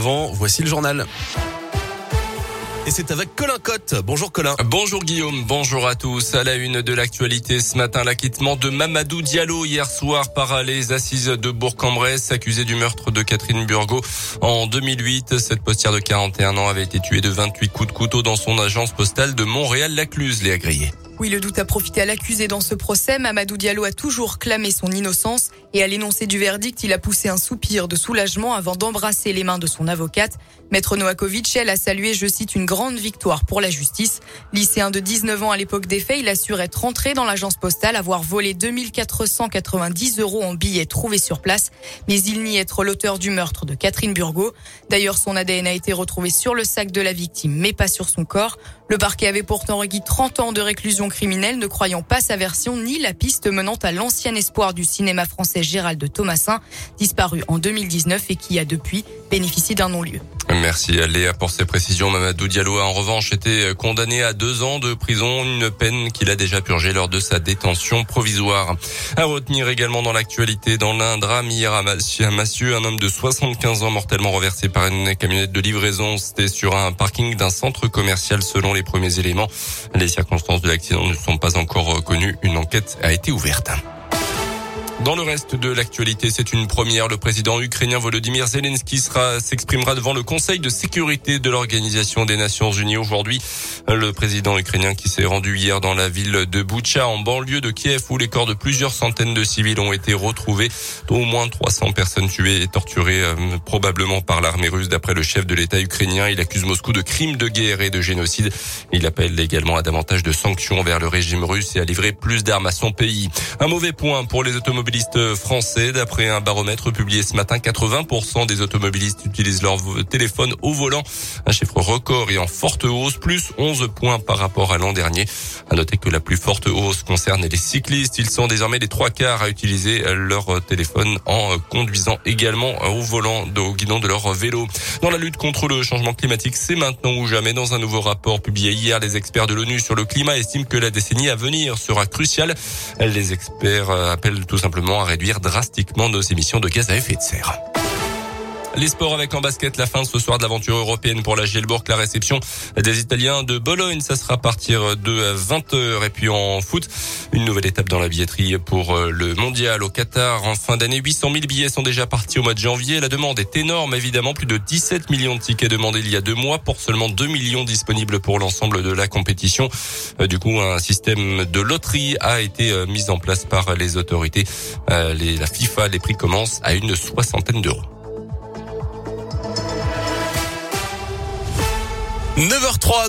voici le journal. Et c'est avec Colin Cotte. Bonjour Colin. Bonjour Guillaume, bonjour à tous. À la une de l'actualité ce matin, l'acquittement de Mamadou Diallo hier soir par les assises de Bourg-en-Bresse, accusé du meurtre de Catherine Burgot en 2008. Cette postière de 41 ans avait été tuée de 28 coups de couteau dans son agence postale de Montréal-Lacluse, les agriers. Oui, le doute a profité à l'accusé dans ce procès. Mamadou Diallo a toujours clamé son innocence et à l'énoncé du verdict, il a poussé un soupir de soulagement avant d'embrasser les mains de son avocate. Maître Noakovic, elle a salué, je cite, une grande victoire pour la justice. Lycéen de 19 ans à l'époque des faits, il assure être entré dans l'agence postale, avoir volé 2490 euros en billets trouvés sur place, mais il nie être l'auteur du meurtre de Catherine Burgot. D'ailleurs, son ADN a été retrouvé sur le sac de la victime, mais pas sur son corps. Le parquet avait pourtant requis 30 ans de réclusion criminelle, ne croyant pas sa version ni la piste menant à l'ancien espoir du cinéma français Gérald Thomasin, disparu en 2019 et qui a depuis bénéficié d'un non-lieu. Merci Léa pour ces précisions. Mamadou Diallo a en revanche été condamné à deux ans de prison, une peine qu'il a déjà purgée lors de sa détention provisoire. À retenir également dans l'actualité, dans l'un drame hier Massieu, un homme de 75 ans mortellement renversé par une camionnette de livraison. C'était sur un parking d'un centre commercial selon les premiers éléments. Les circonstances de l'accident ne sont pas encore connues. Une enquête a été ouverte. Dans le reste de l'actualité, c'est une première. Le président ukrainien Volodymyr Zelensky sera, s'exprimera devant le Conseil de sécurité de l'Organisation des Nations Unies aujourd'hui. Le président ukrainien qui s'est rendu hier dans la ville de Boutcha, en banlieue de Kiev, où les corps de plusieurs centaines de civils ont été retrouvés, dont au moins 300 personnes tuées et torturées, euh, probablement par l'armée russe, d'après le chef de l'État ukrainien. Il accuse Moscou de crimes de guerre et de génocide. Il appelle également à davantage de sanctions vers le régime russe et à livrer plus d'armes à son pays. Un mauvais point pour les automobiles automobilistes français. D'après un baromètre publié ce matin, 80% des automobilistes utilisent leur téléphone au volant. Un chiffre record et en forte hausse, plus 11 points par rapport à l'an dernier. À noter que la plus forte hausse concerne les cyclistes. Ils sont désormais les trois quarts à utiliser leur téléphone en conduisant également au volant, au guidon de leur vélo. Dans la lutte contre le changement climatique, c'est maintenant ou jamais. Dans un nouveau rapport publié hier, les experts de l'ONU sur le climat estiment que la décennie à venir sera cruciale. Les experts appellent tout simplement à réduire drastiquement nos émissions de gaz à effet de serre. Les sports avec en basket, la fin ce soir de l'aventure européenne pour la Gielbourg, la réception des Italiens de Bologne, ça sera à partir de 20h. Et puis en foot, une nouvelle étape dans la billetterie pour euh, le mondial au Qatar en fin d'année. 800 000 billets sont déjà partis au mois de janvier. La demande est énorme, évidemment. Plus de 17 millions de tickets demandés il y a deux mois pour seulement 2 millions disponibles pour l'ensemble de la compétition. Euh, du coup, un système de loterie a été euh, mis en place par les autorités. La FIFA, les prix commencent à une soixantaine d'euros. 9h03